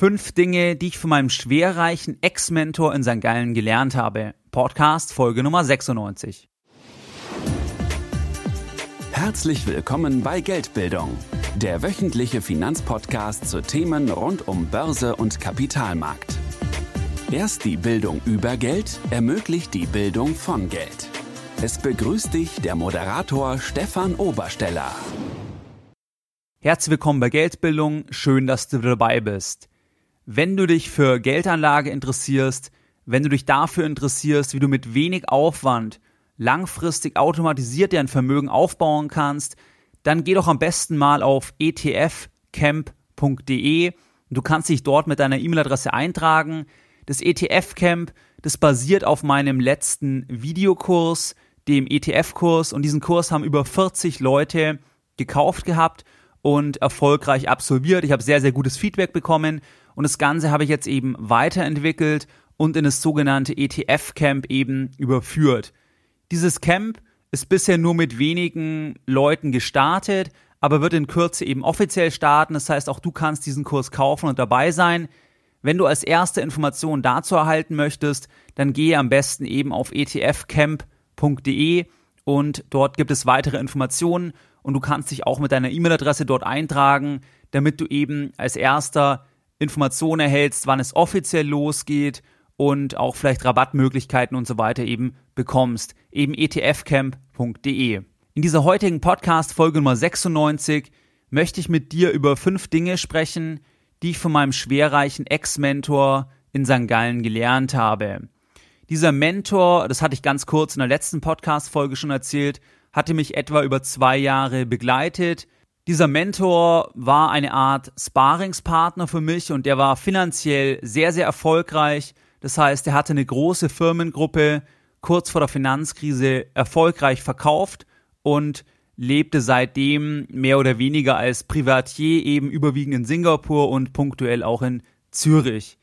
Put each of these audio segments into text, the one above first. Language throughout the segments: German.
Fünf Dinge, die ich von meinem schwerreichen Ex-Mentor in St. Gallen gelernt habe. Podcast Folge Nummer 96. Herzlich willkommen bei Geldbildung, der wöchentliche Finanzpodcast zu Themen rund um Börse und Kapitalmarkt. Erst die Bildung über Geld ermöglicht die Bildung von Geld. Es begrüßt dich der Moderator Stefan Obersteller. Herzlich willkommen bei Geldbildung, schön, dass du dabei bist. Wenn du dich für Geldanlage interessierst, wenn du dich dafür interessierst, wie du mit wenig Aufwand langfristig automatisiert dein Vermögen aufbauen kannst, dann geh doch am besten mal auf etfcamp.de. Du kannst dich dort mit deiner E-Mail-Adresse eintragen. Das ETF-Camp, das basiert auf meinem letzten Videokurs, dem ETF-Kurs. Und diesen Kurs haben über 40 Leute gekauft gehabt und erfolgreich absolviert. Ich habe sehr, sehr gutes Feedback bekommen und das Ganze habe ich jetzt eben weiterentwickelt und in das sogenannte ETF-Camp eben überführt. Dieses Camp ist bisher nur mit wenigen Leuten gestartet, aber wird in Kürze eben offiziell starten. Das heißt, auch du kannst diesen Kurs kaufen und dabei sein. Wenn du als erste Information dazu erhalten möchtest, dann gehe am besten eben auf etfcamp.de und dort gibt es weitere Informationen und du kannst dich auch mit deiner E-Mail-Adresse dort eintragen, damit du eben als erster Informationen erhältst, wann es offiziell losgeht und auch vielleicht Rabattmöglichkeiten und so weiter eben bekommst. Eben etfcamp.de. In dieser heutigen Podcast-Folge Nummer 96 möchte ich mit dir über fünf Dinge sprechen, die ich von meinem schwerreichen Ex-Mentor in St. Gallen gelernt habe. Dieser Mentor, das hatte ich ganz kurz in der letzten Podcast-Folge schon erzählt, hatte mich etwa über zwei Jahre begleitet, dieser Mentor war eine Art Sparingspartner für mich und der war finanziell sehr, sehr erfolgreich. Das heißt, er hatte eine große Firmengruppe kurz vor der Finanzkrise erfolgreich verkauft und lebte seitdem mehr oder weniger als Privatier eben überwiegend in Singapur und punktuell auch in Zürich.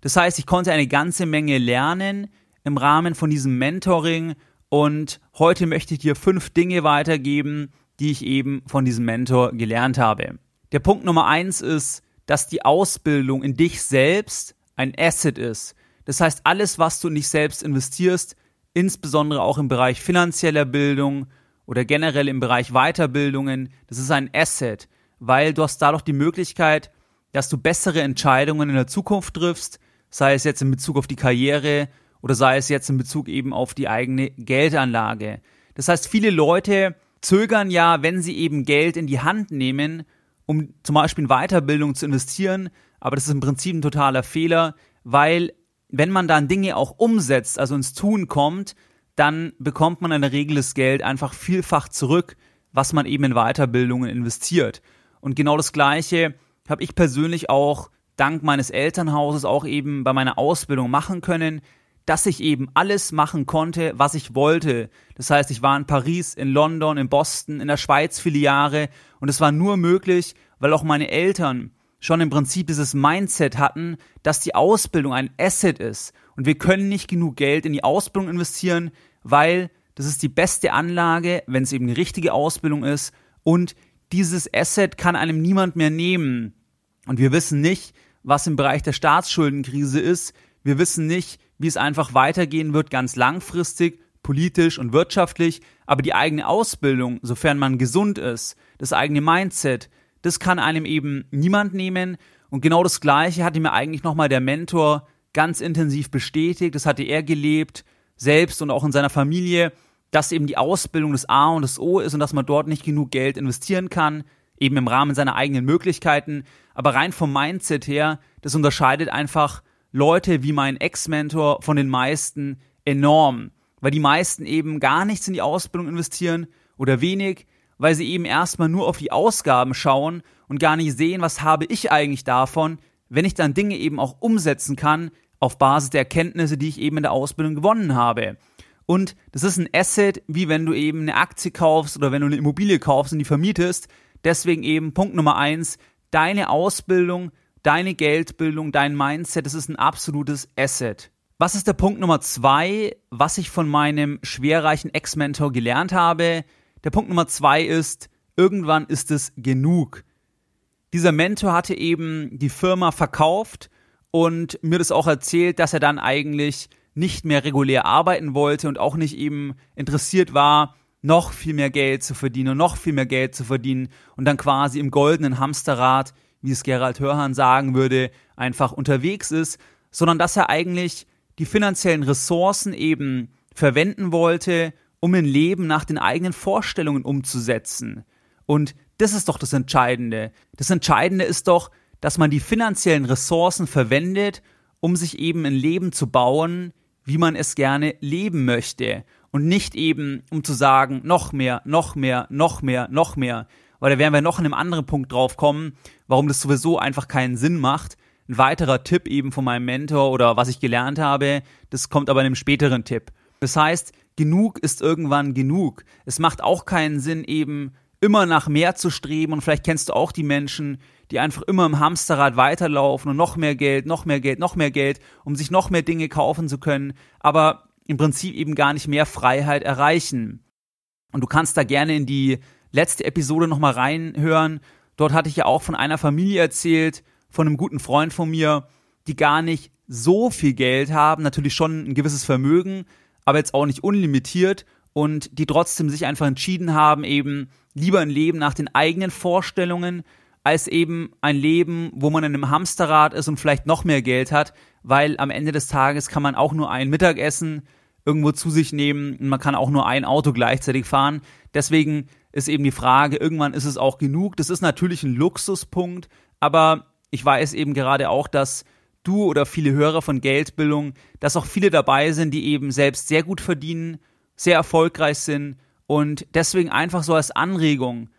Das heißt, ich konnte eine ganze Menge lernen im Rahmen von diesem Mentoring und heute möchte ich dir fünf Dinge weitergeben, die ich eben von diesem Mentor gelernt habe. Der Punkt Nummer eins ist, dass die Ausbildung in dich selbst ein Asset ist. Das heißt, alles, was du in dich selbst investierst, insbesondere auch im Bereich finanzieller Bildung oder generell im Bereich Weiterbildungen, das ist ein Asset, weil du hast dadurch die Möglichkeit, dass du bessere Entscheidungen in der Zukunft triffst, sei es jetzt in Bezug auf die Karriere oder sei es jetzt in Bezug eben auf die eigene Geldanlage. Das heißt, viele Leute zögern ja, wenn sie eben Geld in die Hand nehmen, um zum Beispiel in Weiterbildung zu investieren. Aber das ist im Prinzip ein totaler Fehler, weil wenn man dann Dinge auch umsetzt, also ins Tun kommt, dann bekommt man in der Regel das Geld einfach vielfach zurück, was man eben in Weiterbildungen investiert. Und genau das Gleiche habe ich persönlich auch dank meines Elternhauses auch eben bei meiner Ausbildung machen können dass ich eben alles machen konnte, was ich wollte. Das heißt, ich war in Paris, in London, in Boston, in der Schweiz viele Jahre und es war nur möglich, weil auch meine Eltern schon im Prinzip dieses Mindset hatten, dass die Ausbildung ein Asset ist und wir können nicht genug Geld in die Ausbildung investieren, weil das ist die beste Anlage, wenn es eben die richtige Ausbildung ist und dieses Asset kann einem niemand mehr nehmen. Und wir wissen nicht, was im Bereich der Staatsschuldenkrise ist. Wir wissen nicht, wie es einfach weitergehen wird, ganz langfristig, politisch und wirtschaftlich, aber die eigene Ausbildung, sofern man gesund ist, das eigene Mindset, das kann einem eben niemand nehmen. Und genau das Gleiche hatte mir eigentlich nochmal der Mentor ganz intensiv bestätigt. Das hatte er gelebt, selbst und auch in seiner Familie, dass eben die Ausbildung das A und das O ist und dass man dort nicht genug Geld investieren kann, eben im Rahmen seiner eigenen Möglichkeiten. Aber rein vom Mindset her, das unterscheidet einfach Leute wie mein Ex-Mentor von den meisten enorm, weil die meisten eben gar nichts in die Ausbildung investieren oder wenig, weil sie eben erstmal nur auf die Ausgaben schauen und gar nicht sehen, was habe ich eigentlich davon, wenn ich dann Dinge eben auch umsetzen kann auf Basis der Erkenntnisse, die ich eben in der Ausbildung gewonnen habe. Und das ist ein Asset, wie wenn du eben eine Aktie kaufst oder wenn du eine Immobilie kaufst und die vermietest. Deswegen eben Punkt Nummer eins, deine Ausbildung deine Geldbildung, dein Mindset, das ist ein absolutes Asset. Was ist der Punkt Nummer zwei, was ich von meinem schwerreichen Ex-Mentor gelernt habe? Der Punkt Nummer zwei ist, irgendwann ist es genug. Dieser Mentor hatte eben die Firma verkauft und mir das auch erzählt, dass er dann eigentlich nicht mehr regulär arbeiten wollte und auch nicht eben interessiert war, noch viel mehr Geld zu verdienen und noch viel mehr Geld zu verdienen und dann quasi im goldenen Hamsterrad, wie es Gerald Hörhan sagen würde, einfach unterwegs ist, sondern dass er eigentlich die finanziellen Ressourcen eben verwenden wollte, um ein Leben nach den eigenen Vorstellungen umzusetzen. Und das ist doch das Entscheidende. Das Entscheidende ist doch, dass man die finanziellen Ressourcen verwendet, um sich eben ein Leben zu bauen, wie man es gerne leben möchte. Und nicht eben, um zu sagen, noch mehr, noch mehr, noch mehr, noch mehr. Weil da werden wir noch in einem anderen Punkt drauf kommen, warum das sowieso einfach keinen Sinn macht. Ein weiterer Tipp eben von meinem Mentor oder was ich gelernt habe, das kommt aber in einem späteren Tipp. Das heißt, genug ist irgendwann genug. Es macht auch keinen Sinn, eben immer nach mehr zu streben und vielleicht kennst du auch die Menschen, die einfach immer im Hamsterrad weiterlaufen und noch mehr Geld, noch mehr Geld, noch mehr Geld, um sich noch mehr Dinge kaufen zu können, aber im Prinzip eben gar nicht mehr Freiheit erreichen. Und du kannst da gerne in die letzte Episode nochmal reinhören. Dort hatte ich ja auch von einer Familie erzählt, von einem guten Freund von mir, die gar nicht so viel Geld haben, natürlich schon ein gewisses Vermögen, aber jetzt auch nicht unlimitiert und die trotzdem sich einfach entschieden haben, eben lieber ein Leben nach den eigenen Vorstellungen, als eben ein Leben, wo man in einem Hamsterrad ist und vielleicht noch mehr Geld hat, weil am Ende des Tages kann man auch nur ein Mittagessen irgendwo zu sich nehmen und man kann auch nur ein Auto gleichzeitig fahren. Deswegen ist eben die Frage, irgendwann ist es auch genug. Das ist natürlich ein Luxuspunkt, aber ich weiß eben gerade auch, dass du oder viele Hörer von Geldbildung, dass auch viele dabei sind, die eben selbst sehr gut verdienen, sehr erfolgreich sind und deswegen einfach so als Anregung,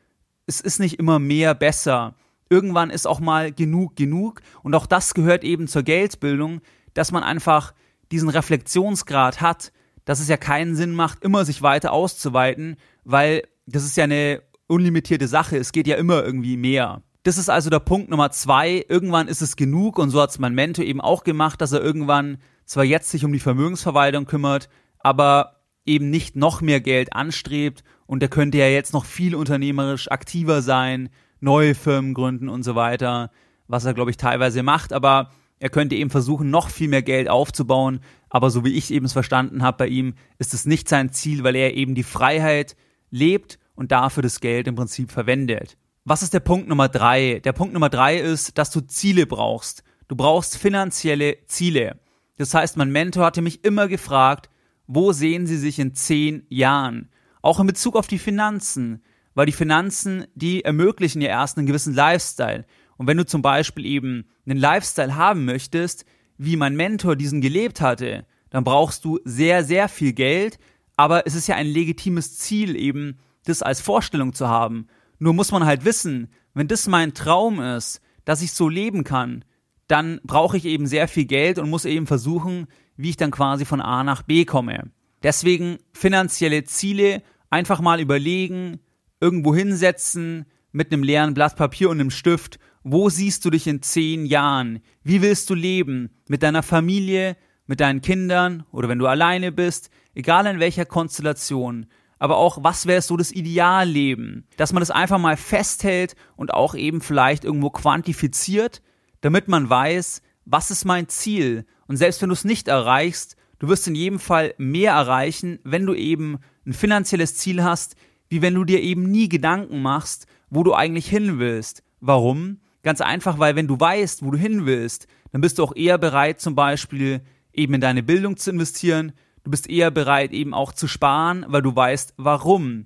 es ist nicht immer mehr besser. Irgendwann ist auch mal genug genug und auch das gehört eben zur Geldbildung, dass man einfach diesen Reflexionsgrad hat, dass es ja keinen Sinn macht, immer sich weiter auszuweiten, weil das ist ja eine unlimitierte Sache, es geht ja immer irgendwie mehr. Das ist also der Punkt Nummer zwei. Irgendwann ist es genug und so hat es mein Mentor eben auch gemacht, dass er irgendwann zwar jetzt sich um die Vermögensverwaltung kümmert, aber eben nicht noch mehr Geld anstrebt und er könnte ja jetzt noch viel unternehmerisch aktiver sein, neue Firmen gründen und so weiter, was er glaube ich teilweise macht, aber er könnte eben versuchen, noch viel mehr Geld aufzubauen, aber so wie ich eben es verstanden habe bei ihm, ist es nicht sein Ziel, weil er eben die Freiheit lebt und dafür das Geld im Prinzip verwendet. Was ist der Punkt Nummer drei? Der Punkt Nummer drei ist, dass du Ziele brauchst. Du brauchst finanzielle Ziele. Das heißt, mein Mentor hatte mich immer gefragt, wo sehen Sie sich in zehn Jahren? Auch in Bezug auf die Finanzen. Weil die Finanzen, die ermöglichen ja erst einen gewissen Lifestyle. Und wenn du zum Beispiel eben einen Lifestyle haben möchtest, wie mein Mentor diesen gelebt hatte, dann brauchst du sehr, sehr viel Geld. Aber es ist ja ein legitimes Ziel eben, das als Vorstellung zu haben. Nur muss man halt wissen, wenn das mein Traum ist, dass ich so leben kann, dann brauche ich eben sehr viel Geld und muss eben versuchen, wie ich dann quasi von A nach B komme. Deswegen finanzielle Ziele einfach mal überlegen, irgendwo hinsetzen mit einem leeren Blatt Papier und einem Stift. Wo siehst du dich in zehn Jahren? Wie willst du leben? Mit deiner Familie, mit deinen Kindern oder wenn du alleine bist, egal in welcher Konstellation aber auch, was wäre so das Idealleben? Dass man das einfach mal festhält und auch eben vielleicht irgendwo quantifiziert, damit man weiß, was ist mein Ziel? Und selbst wenn du es nicht erreichst, du wirst in jedem Fall mehr erreichen, wenn du eben ein finanzielles Ziel hast, wie wenn du dir eben nie Gedanken machst, wo du eigentlich hin willst. Warum? Ganz einfach, weil wenn du weißt, wo du hin willst, dann bist du auch eher bereit, zum Beispiel eben in deine Bildung zu investieren, Du bist eher bereit, eben auch zu sparen, weil du weißt, warum.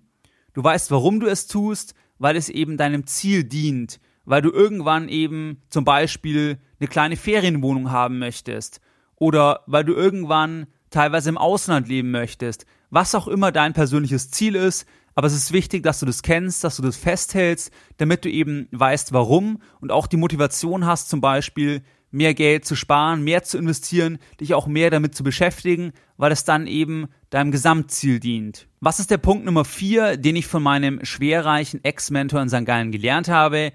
Du weißt, warum du es tust, weil es eben deinem Ziel dient, weil du irgendwann eben zum Beispiel eine kleine Ferienwohnung haben möchtest oder weil du irgendwann teilweise im Ausland leben möchtest, was auch immer dein persönliches Ziel ist, aber es ist wichtig, dass du das kennst, dass du das festhältst, damit du eben weißt, warum und auch die Motivation hast, zum Beispiel mehr Geld zu sparen, mehr zu investieren, dich auch mehr damit zu beschäftigen, weil es dann eben deinem Gesamtziel dient. Was ist der Punkt Nummer vier, den ich von meinem schwerreichen Ex-Mentor in St. Gallen gelernt habe?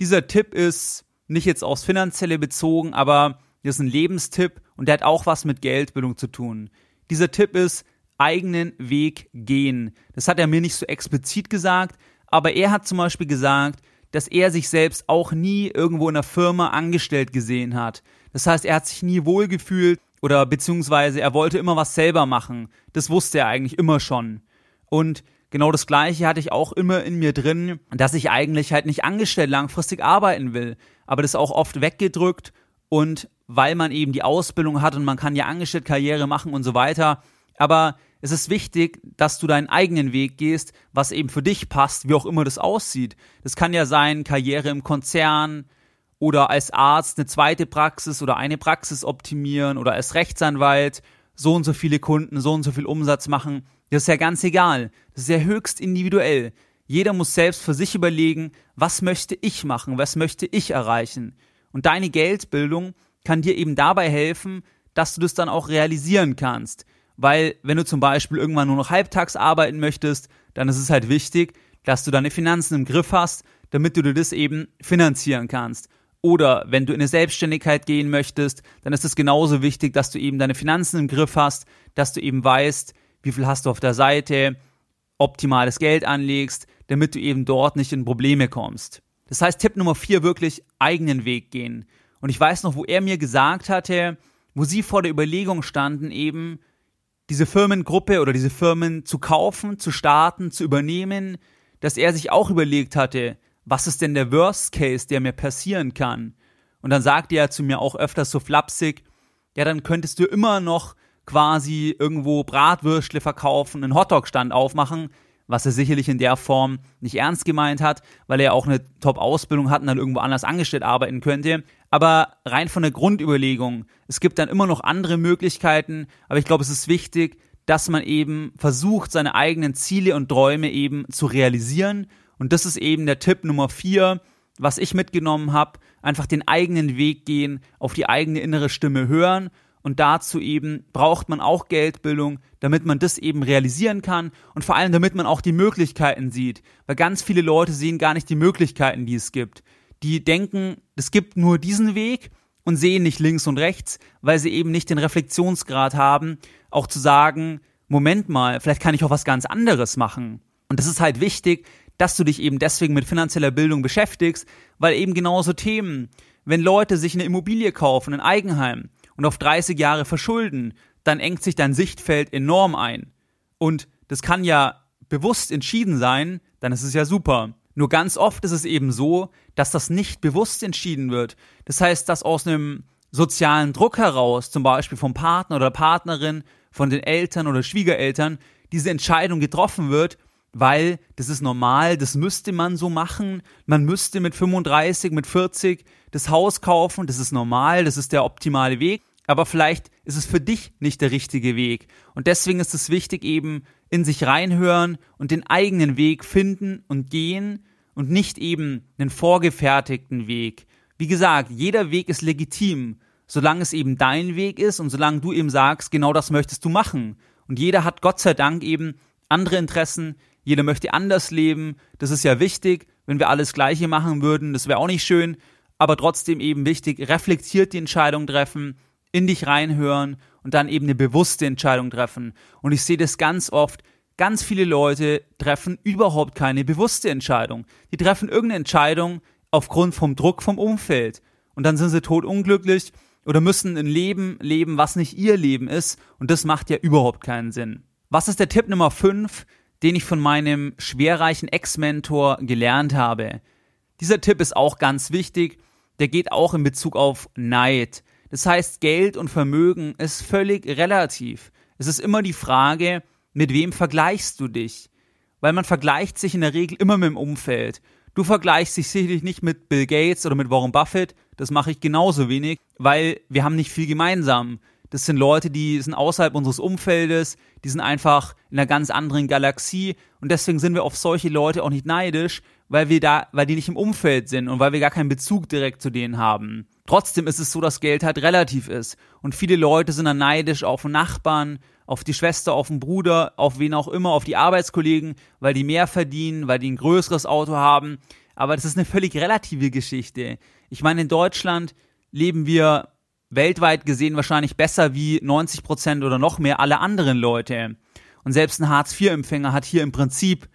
Dieser Tipp ist nicht jetzt aufs Finanzielle bezogen, aber das ist ein Lebenstipp und der hat auch was mit Geldbildung zu tun. Dieser Tipp ist, eigenen Weg gehen. Das hat er mir nicht so explizit gesagt, aber er hat zum Beispiel gesagt, dass er sich selbst auch nie irgendwo in einer Firma angestellt gesehen hat. Das heißt, er hat sich nie wohlgefühlt oder beziehungsweise er wollte immer was selber machen. Das wusste er eigentlich immer schon. Und genau das Gleiche hatte ich auch immer in mir drin, dass ich eigentlich halt nicht angestellt langfristig arbeiten will. Aber das auch oft weggedrückt und weil man eben die Ausbildung hat und man kann ja angestellt Karriere machen und so weiter. Aber es ist wichtig, dass du deinen eigenen Weg gehst, was eben für dich passt, wie auch immer das aussieht. Das kann ja sein, Karriere im Konzern oder als Arzt eine zweite Praxis oder eine Praxis optimieren oder als Rechtsanwalt so und so viele Kunden, so und so viel Umsatz machen. Das ist ja ganz egal. Das ist ja höchst individuell. Jeder muss selbst für sich überlegen, was möchte ich machen, was möchte ich erreichen. Und deine Geldbildung kann dir eben dabei helfen, dass du das dann auch realisieren kannst. Weil wenn du zum Beispiel irgendwann nur noch halbtags arbeiten möchtest, dann ist es halt wichtig, dass du deine Finanzen im Griff hast, damit du dir das eben finanzieren kannst. Oder wenn du in eine Selbstständigkeit gehen möchtest, dann ist es genauso wichtig, dass du eben deine Finanzen im Griff hast, dass du eben weißt, wie viel hast du auf der Seite, optimales Geld anlegst, damit du eben dort nicht in Probleme kommst. Das heißt, Tipp Nummer vier, wirklich eigenen Weg gehen. Und ich weiß noch, wo er mir gesagt hatte, wo sie vor der Überlegung standen, eben diese Firmengruppe oder diese Firmen zu kaufen, zu starten, zu übernehmen, dass er sich auch überlegt hatte, was ist denn der Worst Case, der mir passieren kann? Und dann sagte er zu mir auch öfters so flapsig, ja, dann könntest du immer noch quasi irgendwo Bratwürstle verkaufen, einen Hotdog-Stand aufmachen, was er sicherlich in der Form nicht ernst gemeint hat, weil er auch eine Top-Ausbildung hat und dann irgendwo anders angestellt arbeiten könnte. Aber rein von der Grundüberlegung, es gibt dann immer noch andere Möglichkeiten, aber ich glaube, es ist wichtig, dass man eben versucht, seine eigenen Ziele und Träume eben zu realisieren. Und das ist eben der Tipp Nummer vier, was ich mitgenommen habe, einfach den eigenen Weg gehen, auf die eigene innere Stimme hören und dazu eben braucht man auch Geldbildung, damit man das eben realisieren kann und vor allem damit man auch die Möglichkeiten sieht. Weil ganz viele Leute sehen gar nicht die Möglichkeiten, die es gibt. Die denken, es gibt nur diesen Weg und sehen nicht links und rechts, weil sie eben nicht den Reflexionsgrad haben, auch zu sagen, Moment mal, vielleicht kann ich auch was ganz anderes machen. Und das ist halt wichtig, dass du dich eben deswegen mit finanzieller Bildung beschäftigst, weil eben genauso Themen, wenn Leute sich eine Immobilie kaufen, ein Eigenheim, und auf 30 Jahre verschulden, dann engt sich dein Sichtfeld enorm ein. Und das kann ja bewusst entschieden sein, dann ist es ja super. Nur ganz oft ist es eben so, dass das nicht bewusst entschieden wird. Das heißt, dass aus einem sozialen Druck heraus, zum Beispiel vom Partner oder Partnerin, von den Eltern oder Schwiegereltern, diese Entscheidung getroffen wird, weil das ist normal, das müsste man so machen. Man müsste mit 35, mit 40 das Haus kaufen, das ist normal, das ist der optimale Weg. Aber vielleicht ist es für dich nicht der richtige Weg. Und deswegen ist es wichtig, eben in sich reinhören und den eigenen Weg finden und gehen und nicht eben einen vorgefertigten Weg. Wie gesagt, jeder Weg ist legitim, solange es eben dein Weg ist und solange du eben sagst, genau das möchtest du machen. Und jeder hat Gott sei Dank eben andere Interessen, jeder möchte anders leben, das ist ja wichtig. Wenn wir alles Gleiche machen würden, das wäre auch nicht schön, aber trotzdem eben wichtig, reflektiert die Entscheidung treffen, in dich reinhören und dann eben eine bewusste Entscheidung treffen. Und ich sehe das ganz oft, ganz viele Leute treffen überhaupt keine bewusste Entscheidung. Die treffen irgendeine Entscheidung aufgrund vom Druck vom Umfeld. Und dann sind sie totunglücklich oder müssen ein Leben leben, was nicht ihr Leben ist. Und das macht ja überhaupt keinen Sinn. Was ist der Tipp Nummer 5? den ich von meinem schwerreichen Ex-Mentor gelernt habe. Dieser Tipp ist auch ganz wichtig. Der geht auch in Bezug auf Neid. Das heißt, Geld und Vermögen ist völlig relativ. Es ist immer die Frage, mit wem vergleichst du dich? Weil man vergleicht sich in der Regel immer mit dem Umfeld. Du vergleichst dich sicherlich nicht mit Bill Gates oder mit Warren Buffett. Das mache ich genauso wenig, weil wir haben nicht viel gemeinsam. Das sind Leute, die sind außerhalb unseres Umfeldes, die sind einfach in einer ganz anderen Galaxie und deswegen sind wir auf solche Leute auch nicht neidisch, weil wir da, weil die nicht im Umfeld sind und weil wir gar keinen Bezug direkt zu denen haben. Trotzdem ist es so, dass Geld halt relativ ist und viele Leute sind dann neidisch auf Nachbarn, auf die Schwester, auf den Bruder, auf wen auch immer, auf die Arbeitskollegen, weil die mehr verdienen, weil die ein größeres Auto haben. Aber das ist eine völlig relative Geschichte. Ich meine, in Deutschland leben wir weltweit gesehen wahrscheinlich besser wie 90 Prozent oder noch mehr alle anderen Leute. Und selbst ein Hartz-IV-Empfänger hat hier im Prinzip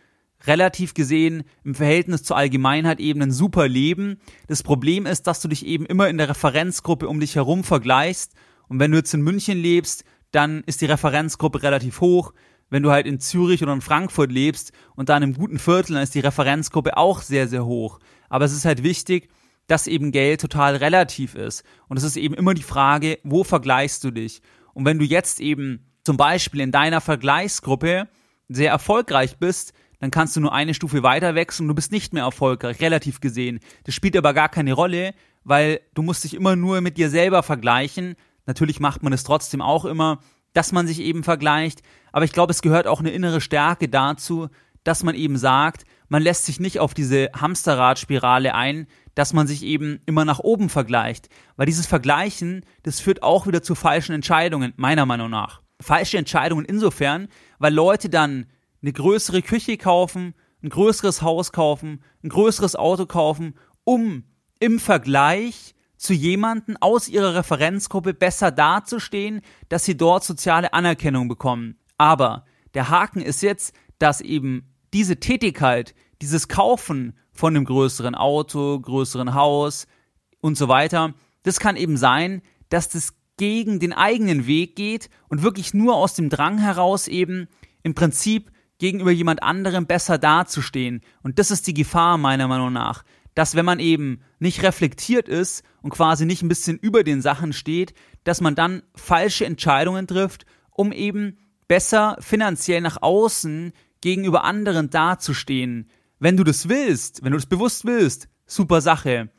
relativ gesehen im Verhältnis zur Allgemeinheit eben ein super Leben. Das Problem ist, dass du dich eben immer in der Referenzgruppe um dich herum vergleichst. Und wenn du jetzt in München lebst, dann ist die Referenzgruppe relativ hoch. Wenn du halt in Zürich oder in Frankfurt lebst und dann im guten Viertel, dann ist die Referenzgruppe auch sehr, sehr hoch. Aber es ist halt wichtig, dass eben Geld total relativ ist. Und es ist eben immer die Frage, wo vergleichst du dich? Und wenn du jetzt eben zum Beispiel in deiner Vergleichsgruppe sehr erfolgreich bist, dann kannst du nur eine Stufe weiter wechseln und du bist nicht mehr erfolgreich, relativ gesehen. Das spielt aber gar keine Rolle, weil du musst dich immer nur mit dir selber vergleichen. Natürlich macht man es trotzdem auch immer, dass man sich eben vergleicht, aber ich glaube, es gehört auch eine innere Stärke dazu, dass man eben sagt, man lässt sich nicht auf diese Hamsterradspirale ein, dass man sich eben immer nach oben vergleicht. Weil dieses Vergleichen, das führt auch wieder zu falschen Entscheidungen, meiner Meinung nach. Falsche Entscheidungen insofern, weil Leute dann eine größere Küche kaufen, ein größeres Haus kaufen, ein größeres Auto kaufen, um im Vergleich zu jemanden aus ihrer Referenzgruppe besser dazustehen, dass sie dort soziale Anerkennung bekommen. Aber der Haken ist jetzt, dass eben diese Tätigkeit, dieses Kaufen von einem größeren Auto, größeren Haus und so weiter, das kann eben sein, dass das gegen den eigenen Weg geht und wirklich nur aus dem Drang heraus eben im Prinzip gegenüber jemand anderem besser dazustehen. Und das ist die Gefahr meiner Meinung nach, dass wenn man eben nicht reflektiert ist und quasi nicht ein bisschen über den Sachen steht, dass man dann falsche Entscheidungen trifft, um eben besser finanziell nach außen gegenüber anderen dazustehen. Wenn du das willst, wenn du das bewusst willst, super Sache.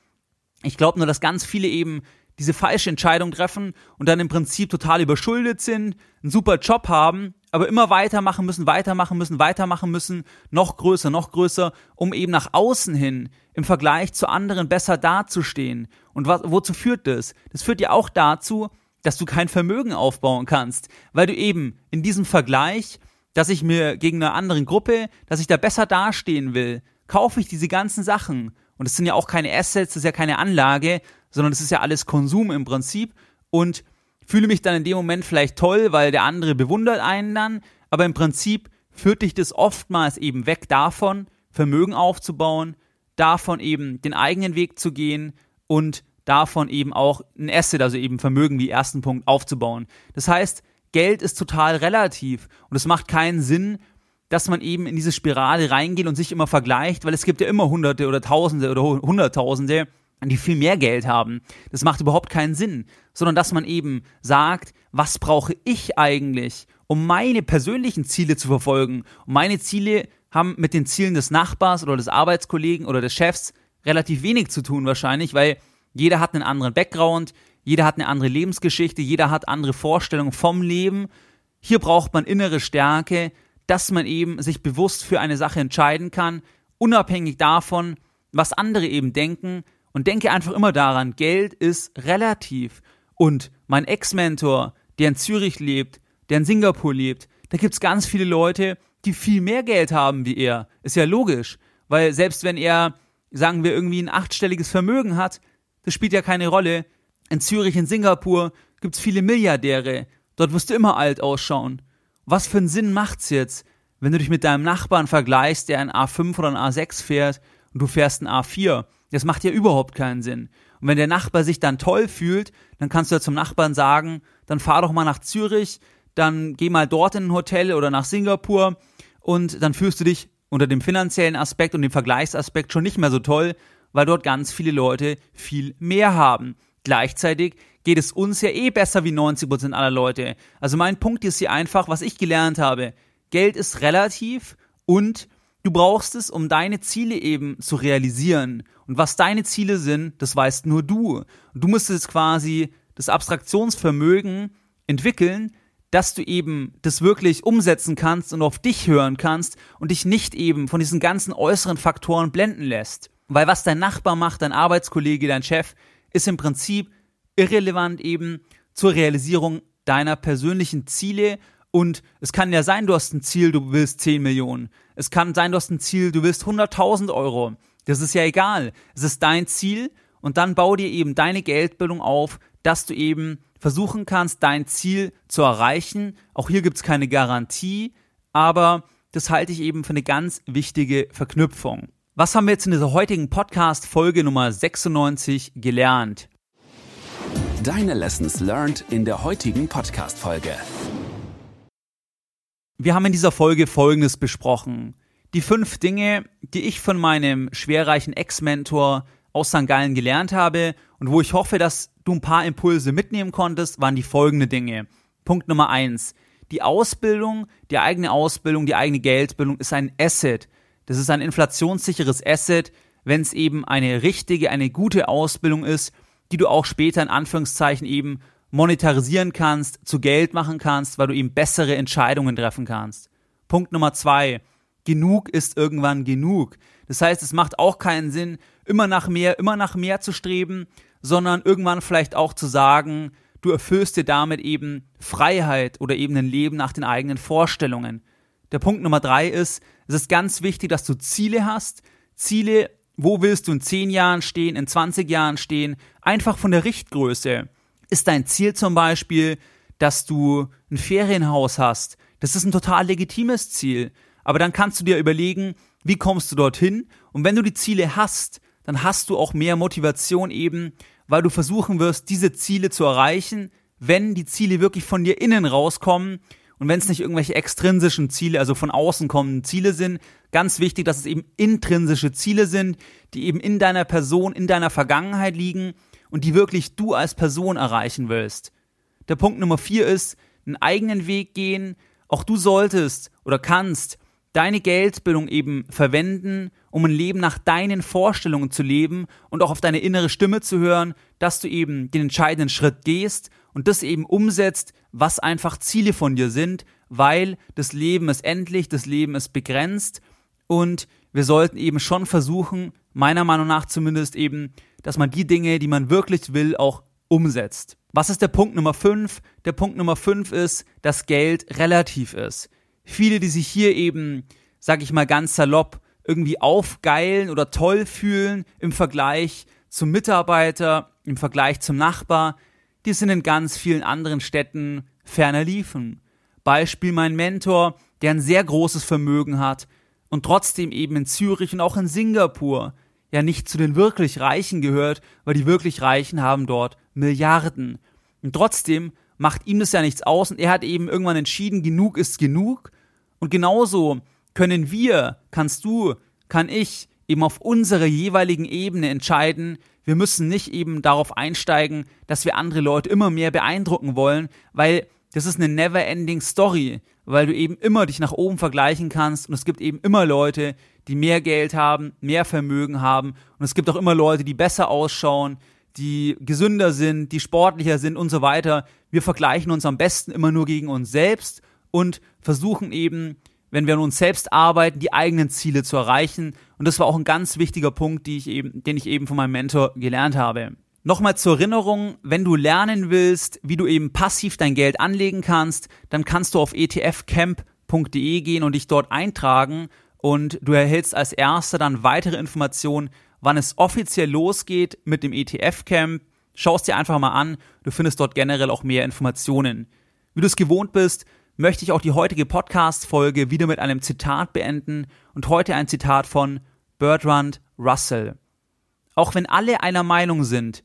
Ich glaube nur, dass ganz viele eben diese falsche Entscheidung treffen und dann im Prinzip total überschuldet sind, einen super Job haben, aber immer weitermachen müssen, weitermachen müssen, weitermachen müssen, noch größer, noch größer, um eben nach außen hin im Vergleich zu anderen besser dazustehen. Und was, wozu führt das? Das führt ja auch dazu, dass du kein Vermögen aufbauen kannst, weil du eben in diesem Vergleich, dass ich mir gegen eine andere Gruppe, dass ich da besser dastehen will, kaufe ich diese ganzen Sachen. Und es sind ja auch keine Assets, das ist ja keine Anlage, sondern es ist ja alles Konsum im Prinzip. Und fühle mich dann in dem Moment vielleicht toll, weil der andere bewundert einen dann, aber im Prinzip führt dich das oftmals eben weg davon, Vermögen aufzubauen, davon eben den eigenen Weg zu gehen und davon eben auch ein Asset, also eben Vermögen wie ersten Punkt aufzubauen. Das heißt, Geld ist total relativ und es macht keinen Sinn, dass man eben in diese Spirale reingeht und sich immer vergleicht, weil es gibt ja immer Hunderte oder Tausende oder Hunderttausende, die viel mehr Geld haben. Das macht überhaupt keinen Sinn, sondern dass man eben sagt, was brauche ich eigentlich, um meine persönlichen Ziele zu verfolgen? Und meine Ziele haben mit den Zielen des Nachbars oder des Arbeitskollegen oder des Chefs relativ wenig zu tun wahrscheinlich, weil jeder hat einen anderen Background, jeder hat eine andere Lebensgeschichte, jeder hat andere Vorstellungen vom Leben. Hier braucht man innere Stärke, dass man eben sich bewusst für eine Sache entscheiden kann, unabhängig davon, was andere eben denken, und denke einfach immer daran, Geld ist relativ. Und mein Ex-Mentor, der in Zürich lebt, der in Singapur lebt, da gibt es ganz viele Leute, die viel mehr Geld haben wie er. Ist ja logisch, weil selbst wenn er, sagen wir, irgendwie ein achtstelliges Vermögen hat, das spielt ja keine Rolle. In Zürich, in Singapur gibt es viele Milliardäre. Dort wirst du immer alt ausschauen. Was für einen Sinn macht's jetzt, wenn du dich mit deinem Nachbarn vergleichst, der ein A5 oder ein A6 fährt und du fährst ein A4? Das macht ja überhaupt keinen Sinn. Und wenn der Nachbar sich dann toll fühlt, dann kannst du ja zum Nachbarn sagen, dann fahr doch mal nach Zürich, dann geh mal dort in ein Hotel oder nach Singapur und dann fühlst du dich unter dem finanziellen Aspekt und dem Vergleichsaspekt schon nicht mehr so toll, weil dort ganz viele Leute viel mehr haben. Gleichzeitig geht es uns ja eh besser wie 90% aller Leute. Also mein Punkt ist hier einfach, was ich gelernt habe. Geld ist relativ und Du brauchst es, um deine Ziele eben zu realisieren. Und was deine Ziele sind, das weißt nur du. Und du musst jetzt quasi das Abstraktionsvermögen entwickeln, dass du eben das wirklich umsetzen kannst und auf dich hören kannst und dich nicht eben von diesen ganzen äußeren Faktoren blenden lässt. Weil was dein Nachbar macht, dein Arbeitskollege, dein Chef, ist im Prinzip irrelevant eben zur Realisierung deiner persönlichen Ziele und es kann ja sein, du hast ein Ziel, du willst 10 Millionen. Es kann sein, du hast ein Ziel, du willst 100.000 Euro. Das ist ja egal. Es ist dein Ziel und dann bau dir eben deine Geldbildung auf, dass du eben versuchen kannst, dein Ziel zu erreichen. Auch hier gibt es keine Garantie, aber das halte ich eben für eine ganz wichtige Verknüpfung. Was haben wir jetzt in dieser heutigen Podcast-Folge Nummer 96 gelernt? Deine Lessons learned in der heutigen Podcast-Folge. Wir haben in dieser Folge Folgendes besprochen. Die fünf Dinge, die ich von meinem schwerreichen Ex-Mentor aus St. Gallen gelernt habe und wo ich hoffe, dass du ein paar Impulse mitnehmen konntest, waren die folgenden Dinge. Punkt Nummer eins. Die Ausbildung, die eigene Ausbildung, die eigene Geldbildung ist ein Asset. Das ist ein inflationssicheres Asset, wenn es eben eine richtige, eine gute Ausbildung ist, die du auch später in Anführungszeichen eben monetarisieren kannst, zu Geld machen kannst, weil du eben bessere Entscheidungen treffen kannst. Punkt Nummer zwei. Genug ist irgendwann genug. Das heißt, es macht auch keinen Sinn, immer nach mehr, immer nach mehr zu streben, sondern irgendwann vielleicht auch zu sagen, du erfüllst dir damit eben Freiheit oder eben ein Leben nach den eigenen Vorstellungen. Der Punkt Nummer drei ist, es ist ganz wichtig, dass du Ziele hast. Ziele, wo willst du in 10 Jahren stehen, in 20 Jahren stehen, einfach von der Richtgröße. Ist dein Ziel zum Beispiel, dass du ein Ferienhaus hast? Das ist ein total legitimes Ziel. Aber dann kannst du dir überlegen, wie kommst du dorthin? Und wenn du die Ziele hast, dann hast du auch mehr Motivation eben, weil du versuchen wirst, diese Ziele zu erreichen, wenn die Ziele wirklich von dir innen rauskommen und wenn es nicht irgendwelche extrinsischen Ziele, also von außen kommenden Ziele sind, ganz wichtig, dass es eben intrinsische Ziele sind, die eben in deiner Person, in deiner Vergangenheit liegen und die wirklich du als Person erreichen willst. Der Punkt Nummer vier ist, einen eigenen Weg gehen. Auch du solltest oder kannst deine Geldbildung eben verwenden, um ein Leben nach deinen Vorstellungen zu leben und auch auf deine innere Stimme zu hören, dass du eben den entscheidenden Schritt gehst und das eben umsetzt, was einfach Ziele von dir sind, weil das Leben ist endlich, das Leben ist begrenzt und wir sollten eben schon versuchen, meiner Meinung nach zumindest eben, dass man die Dinge, die man wirklich will, auch umsetzt. Was ist der Punkt Nummer 5? Der Punkt Nummer 5 ist, dass Geld relativ ist. Viele, die sich hier eben, sag ich mal ganz salopp, irgendwie aufgeilen oder toll fühlen im Vergleich zum Mitarbeiter, im Vergleich zum Nachbar, die sind in ganz vielen anderen Städten ferner liefen. Beispiel mein Mentor, der ein sehr großes Vermögen hat und trotzdem eben in Zürich und auch in Singapur ja nicht zu den wirklich Reichen gehört, weil die wirklich Reichen haben dort Milliarden. Und trotzdem macht ihm das ja nichts aus und er hat eben irgendwann entschieden, genug ist genug. Und genauso können wir, kannst du, kann ich eben auf unserer jeweiligen Ebene entscheiden, wir müssen nicht eben darauf einsteigen, dass wir andere Leute immer mehr beeindrucken wollen, weil das ist eine never-ending Story, weil du eben immer dich nach oben vergleichen kannst und es gibt eben immer Leute, die mehr Geld haben, mehr Vermögen haben und es gibt auch immer Leute, die besser ausschauen, die gesünder sind, die sportlicher sind und so weiter. Wir vergleichen uns am besten immer nur gegen uns selbst und versuchen eben wenn wir an uns selbst arbeiten, die eigenen Ziele zu erreichen. Und das war auch ein ganz wichtiger Punkt, ich eben, den ich eben von meinem Mentor gelernt habe. Nochmal zur Erinnerung, wenn du lernen willst, wie du eben passiv dein Geld anlegen kannst, dann kannst du auf etfcamp.de gehen und dich dort eintragen und du erhältst als erster dann weitere Informationen, wann es offiziell losgeht mit dem ETF-Camp. Schau es dir einfach mal an, du findest dort generell auch mehr Informationen. Wie du es gewohnt bist, möchte ich auch die heutige Podcast-Folge wieder mit einem Zitat beenden und heute ein Zitat von Bertrand Russell. Auch wenn alle einer Meinung sind,